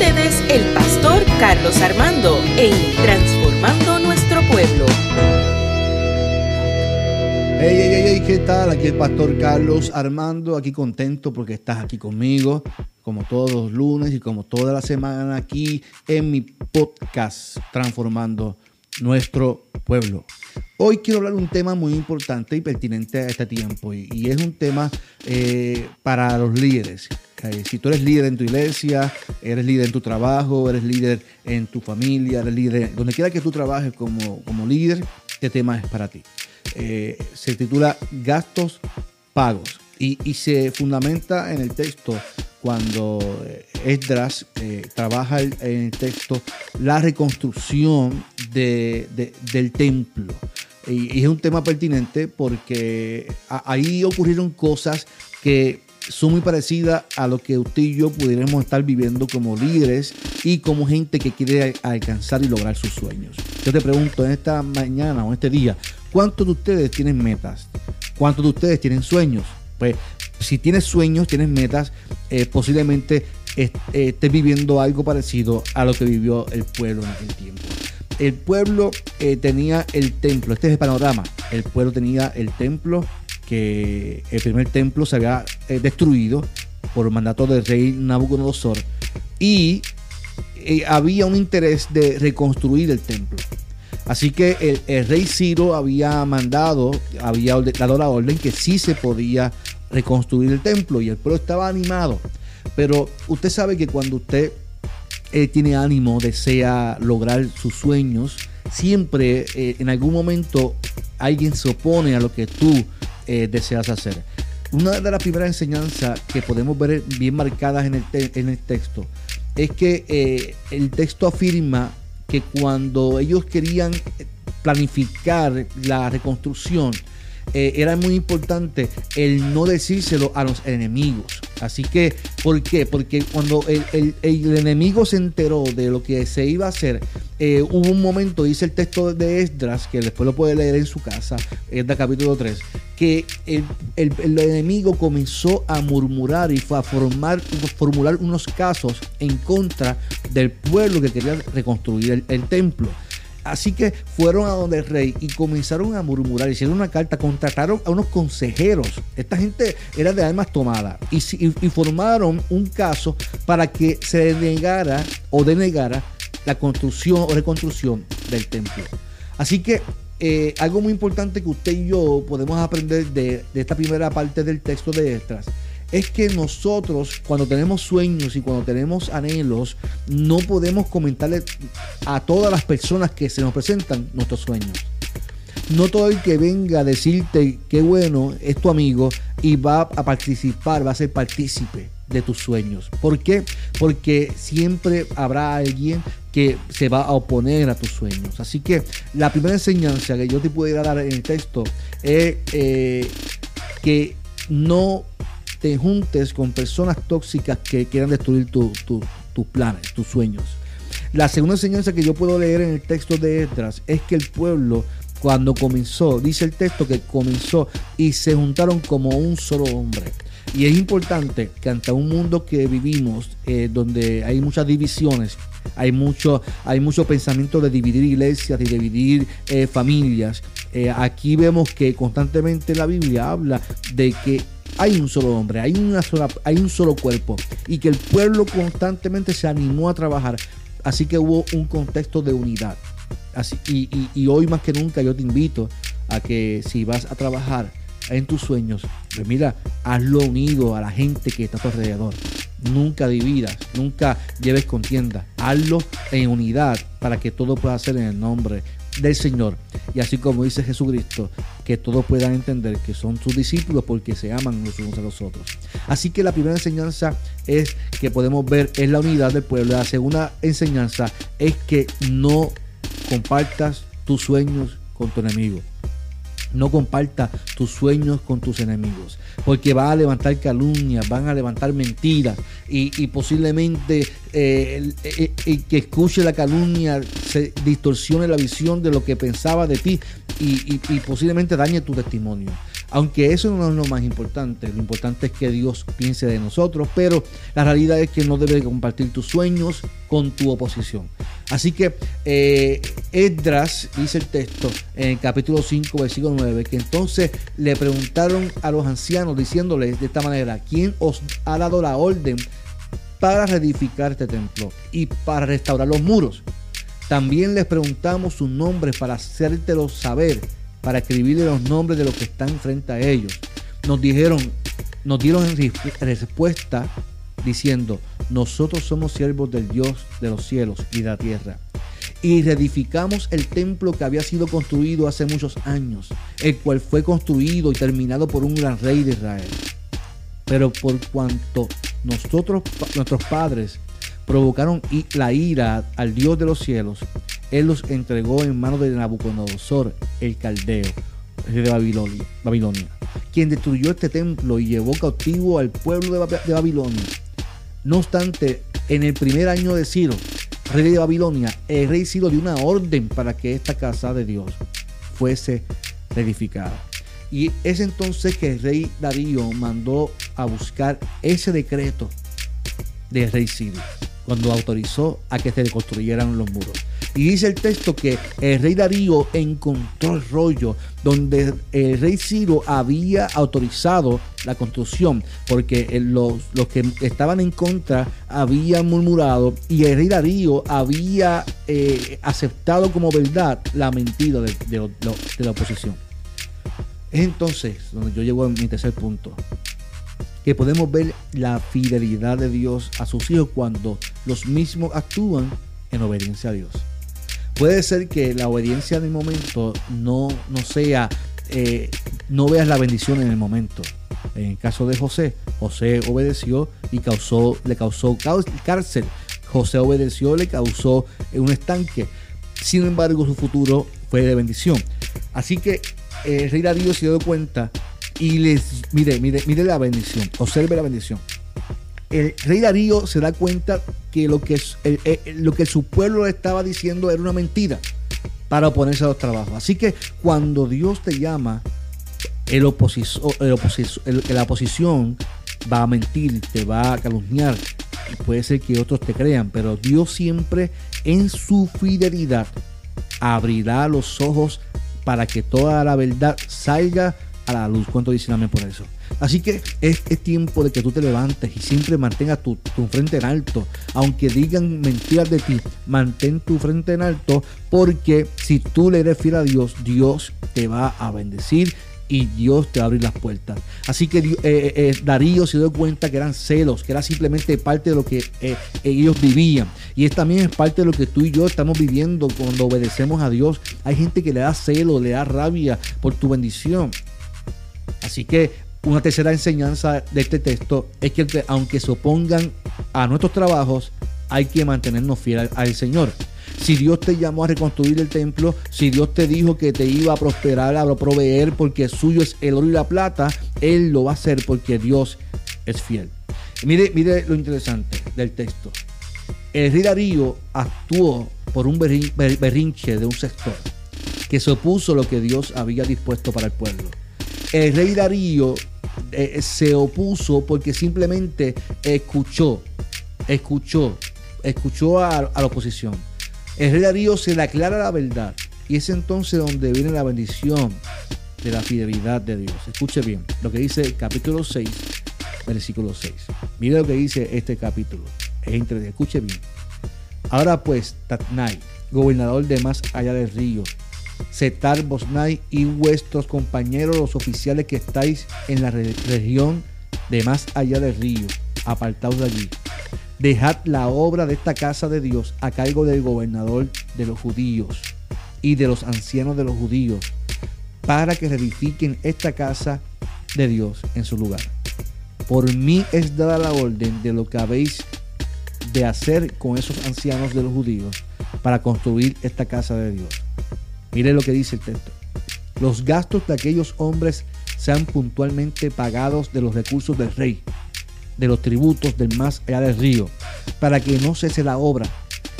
ustedes el pastor Carlos Armando en Transformando Nuestro Pueblo. Hey, hey, hey, ¿qué tal? Aquí el pastor Carlos Armando, aquí contento porque estás aquí conmigo, como todos los lunes y como toda la semana aquí en mi podcast Transformando Nuestro Pueblo. Hoy quiero hablar de un tema muy importante y pertinente a este tiempo y, es un tema eh, para los líderes. Eh, si tú eres líder en tu iglesia, eres líder en tu trabajo, eres líder en tu familia, eres líder, donde quiera que tú trabajes como, como líder, este tema es para ti. Eh, se titula Gastos Pagos y, y, se fundamenta en el texto cuando Esdras trabaja en el texto la reconstrucción de, de, del templo. Y, es un tema pertinente porque ahí ocurrieron cosas que son muy parecidas a lo que usted y yo pudiéramos estar viviendo como líderes y como gente que quiere alcanzar y lograr sus sueños. Yo te pregunto en esta mañana o en este día, ¿cuántos de ustedes tienen metas? ¿Cuántos de ustedes tienen sueños? Pues si tienes sueños, tienes metas, eh, posiblemente estés esté viviendo algo parecido a lo que vivió el pueblo en aquel tiempo. El pueblo eh, tenía el templo, este es el panorama, el pueblo tenía el templo, que el primer templo se había eh, destruido por mandato del rey Nabucodonosor y eh, había un interés de reconstruir el templo. Así que el, el, rey Ciro había mandado, había dado la orden que sí se podía reconstruir el templo y el pueblo estaba animado. Pero usted sabe que cuando usted eh, tiene ánimo, desea lograr sus sueños, siempre eh, en algún momento alguien se opone a lo que tú eh, deseas hacer. Una de las primeras enseñanzas que podemos ver bien marcadas en el, en el texto es que el texto afirma que cuando ellos querían planificar la reconstrucción, era muy importante el no decírselo a los enemigos. Así que, ¿por qué? Porque cuando el, el, el enemigo se enteró de lo que se iba a hacer, eh, hubo un momento, dice el texto de Esdras, que después lo puede leer en su casa, Esdras capítulo 3, que el, el, enemigo comenzó a murmurar y fue a formar, formular unos casos en contra del pueblo que quería reconstruir el templo. Así que fueron a donde el rey y comenzaron a murmurar, hicieron una carta, contrataron a unos consejeros. Esta gente era de almas tomadas y, y, y formaron un caso para que se denegara o denegara la construcción o reconstrucción del templo. Así que eh, algo muy importante que usted y yo podemos aprender de, de esta primera parte del texto de Estras es que nosotros cuando tenemos sueños y cuando tenemos anhelos, no podemos comentarle a todas las personas que se nos presentan nuestros sueños. No todo el que venga a decirte qué bueno es tu amigo y va a participar, va a ser partícipe de tus sueños. ¿Por qué? Porque siempre habrá alguien que se va a oponer a tus sueños. Así que la primera enseñanza que yo te pudiera dar en el texto es eh, que no te juntes con personas tóxicas que quieran destruir tus tu, tu planes, tus sueños. La segunda enseñanza que yo puedo leer en el texto de Esdras es que el pueblo cuando comenzó, dice el texto que comenzó y se juntaron como un solo hombre. Y es importante que ante un mundo que vivimos, eh, donde hay muchas divisiones, hay mucho, hay mucho pensamiento de dividir iglesias, de dividir eh, familias, eh, aquí vemos que constantemente la Biblia habla de que hay un solo hombre, hay, una sola, hay un solo cuerpo y que el pueblo constantemente se animó a trabajar. Así que hubo un contexto de unidad. Así, y, hoy más que nunca yo te invito a que si vas a trabajar en tus sueños, pues mira, hazlo unido a la gente que está a tu alrededor. Nunca dividas, nunca lleves contienda. Hazlo en unidad para que todo pueda ser en el nombre del Señor. Y así como dice Jesucristo, que todos puedan entender que son sus discípulos porque se aman los unos a los otros. Así que la primera enseñanza es que podemos ver es la unidad del pueblo. La segunda enseñanza es que no compartas tus sueños con tu enemigo. No comparta tus sueños con tus enemigos, porque va a levantar calumnias, van a levantar mentiras y, posiblemente eh, el, el, el, que escuche la calumnia se distorsione la visión de lo que pensaba de ti y posiblemente dañe tu testimonio. Aunque eso no es lo más importante, lo importante es que Dios piense de nosotros, pero la realidad es que no debe compartir tus sueños con tu oposición. Así que eh, Esdras, dice el texto en el capítulo 5, versículo 9, que entonces le preguntaron a los ancianos diciéndoles de esta manera, ¿quién os ha dado la orden para reedificar este templo y para restaurar los muros? También les preguntamos sus nombres para hacértelo saber para escribirle los nombres de los que están frente a ellos. Nos dijeron, nos dieron respuesta diciendo, nosotros somos siervos del Dios de los cielos y de la tierra. Y reedificamos el templo que había sido construido hace muchos años, el cual fue construido y terminado por un gran rey de Israel. Pero por cuanto nosotros, nuestros padres, provocaron la ira al Dios de los cielos, él los entregó en manos de Nabucodonosor, el caldeo, de Babilonia, quien destruyó este templo y llevó cautivo al pueblo de Babilonia. No obstante, en el primer año de Ciro, rey de Babilonia, el rey Ciro dio una orden para que esta casa de Dios fuese edificada. Y es entonces que el rey Darío mandó a buscar ese decreto del rey Ciro, cuando autorizó a que se construyeran los muros. Y dice el texto que el rey Darío encontró el rollo donde el rey Ciro había autorizado la construcción, porque los, que estaban en contra habían murmurado y el rey Darío había eh, aceptado como verdad la mentira de, de la oposición. Es entonces donde yo llego a mi tercer punto que podemos ver la fidelidad de Dios a sus hijos cuando los mismos actúan en obediencia a Dios. Puede ser que la obediencia en el momento no, no sea, eh, no veas la bendición en el momento. En el caso de José, José obedeció y causó, le causó cárcel. José obedeció, le causó un estanque. Sin embargo, su futuro fue de bendición. Así que el rey Darío se dio cuenta y les, mire, mire, mire la bendición, observe la bendición el rey Darío se da cuenta que lo que, lo que su pueblo le estaba diciendo era una mentira para oponerse a los trabajos. Así que cuando Dios te llama, el la oposición va a mentir, te va a calumniar. puede ser que otros te crean, pero Dios siempre en su fidelidad abrirá los ojos para que toda la verdad salga a la luz. ¿Cuánto dicen amén por eso? Así que es, tiempo de que tú te levantes y siempre mantengas tu, frente en alto. Aunque digan mentiras de ti, mantén tu frente en alto porque si tú le eres fiel a Dios, Dios te va a bendecir y Dios te va a abrir las puertas. Así que eh, eh, eh, Darío se dio cuenta que eran celos, que era simplemente parte de lo que ellos vivían. Y es también es parte de lo que tú y yo estamos viviendo cuando obedecemos a Dios. Hay gente que le da celo, le da rabia por tu bendición. Así que una tercera enseñanza de este texto es que aunque se opongan a nuestros trabajos, hay que mantenernos fieles al Señor. Si Dios te llamó a reconstruir el templo, si Dios te dijo que te iba a prosperar, a proveer, porque suyo es el oro y la plata, Él lo va a hacer porque Dios es fiel. mire, mire lo interesante del texto. El rey Darío actuó por un berrinche de un sector que se opuso a lo que Dios había dispuesto para el pueblo. El rey Darío eh, se opuso porque simplemente escuchó, escuchó, escuchó a, la oposición. El rey Darío se le aclara la verdad y es entonces donde viene la bendición de la fidelidad de Dios. Escuche bien lo que dice el capítulo 6, versículo 6. Mire lo que dice este capítulo. escuche bien. Ahora pues, Tatnai, gobernador de más allá del río, Setar, Bosnay y vuestros compañeros, los oficiales que estáis en la región de más allá del río, apartaos de allí. Dejad la obra de esta casa de Dios a cargo del gobernador de los judíos y de los ancianos de los judíos, para que reedifiquen esta casa de Dios en su lugar. Por mí es dada la orden de lo que habéis de hacer con esos ancianos de los judíos para construir esta casa de Dios. Mire lo que dice el texto. Los gastos de aquellos hombres sean puntualmente pagados de los recursos del rey, de los tributos del más allá del río, para que no cese la obra.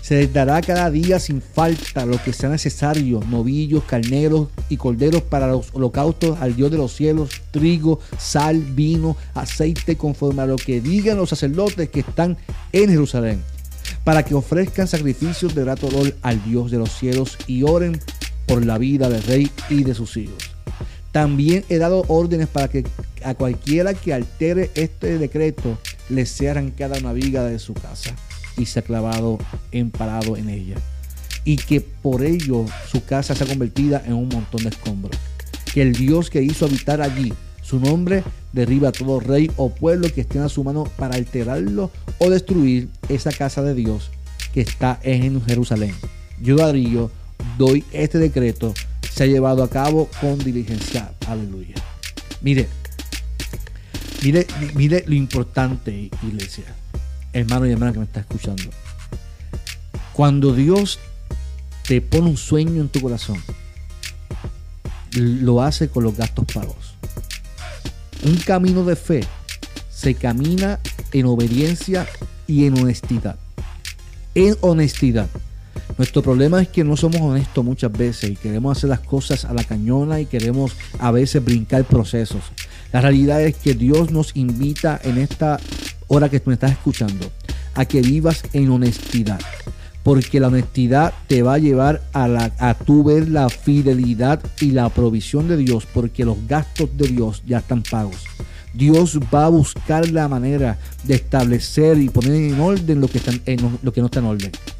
Se les dará cada día sin falta lo que sea necesario, novillos, carneros y corderos para los holocaustos al Dios de los cielos, trigo, sal, vino, aceite, conforme a lo que digan los sacerdotes que están en Jerusalén, para que ofrezcan sacrificios de grato olor al Dios de los cielos y oren por la vida del rey y de sus hijos. También he dado órdenes para que a cualquiera que altere este decreto le sea arrancada una viga de su casa y sea clavado empalado en ella. Y que por ello su casa sea convertida en un montón de escombros. Que el Dios que hizo habitar allí, su nombre, derriba a todo rey o pueblo que esté a su mano para alterarlo o destruir esa casa de Dios que está en Jerusalén. Yo, Darío, doy este decreto se ha llevado a cabo con diligencia. Aleluya. Mire, mire, mire lo importante, iglesia, hermano y hermana que me está escuchando. Cuando Dios te pone un sueño en tu corazón, lo hace con los gastos pagos. Un camino de fe se camina en obediencia y en honestidad. En honestidad. Nuestro problema es que no somos honestos muchas veces y queremos hacer las cosas a la cañona y queremos a veces brincar procesos. La realidad es que Dios nos invita en esta hora que me estás escuchando a que vivas en honestidad. Porque la honestidad te va a llevar a, la, tu ver la fidelidad y la provisión de Dios, porque los gastos de Dios ya están pagos. Dios va a buscar la manera de establecer y poner en orden lo que, lo que no está en ante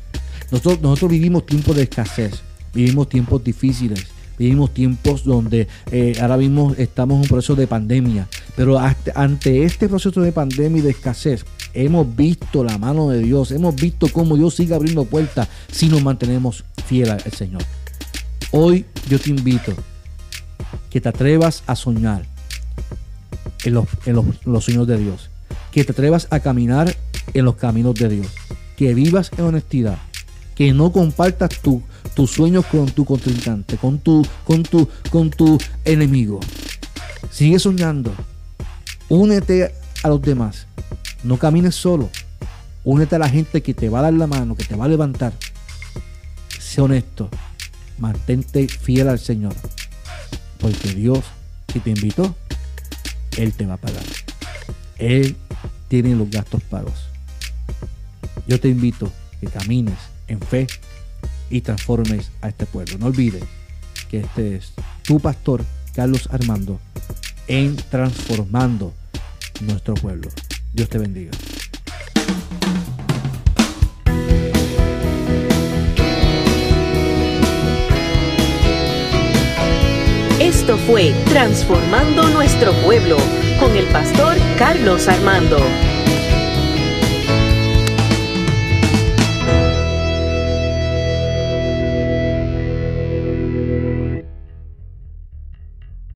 nosotros, vivimos tiempos de escasez, vivimos tiempos difíciles, vivimos tiempos donde eh, ahora mismo estamos en un proceso de pandemia, pero ante este proceso de pandemia y de escasez, hemos visto la mano de Dios, hemos visto cómo Dios sigue abriendo puertas si nos mantenemos fieles al Señor. Hoy yo te invito que te atrevas a soñar en los sueños de Dios, que te atrevas a caminar en los caminos de Dios, que vivas en honestidad, que no compartas tu, tus sueños con tu contrincante, con tu, con tu, con tu enemigo. Sigue soñando. Únete a los demás. No camines solo. Únete a la gente que te va a dar la mano, que te va a levantar. Sé honesto. Mantente fiel al Señor. Porque Dios, si te invitó, Él te va a pagar. Él tiene los gastos pagos. Yo te invito que camines en fe y transformes a este pueblo. No olvides que este es tu pastor, Carlos Armando, en transformando nuestro pueblo. Dios te bendiga. Esto fue Transformando Nuestro Pueblo con el pastor Carlos Armando.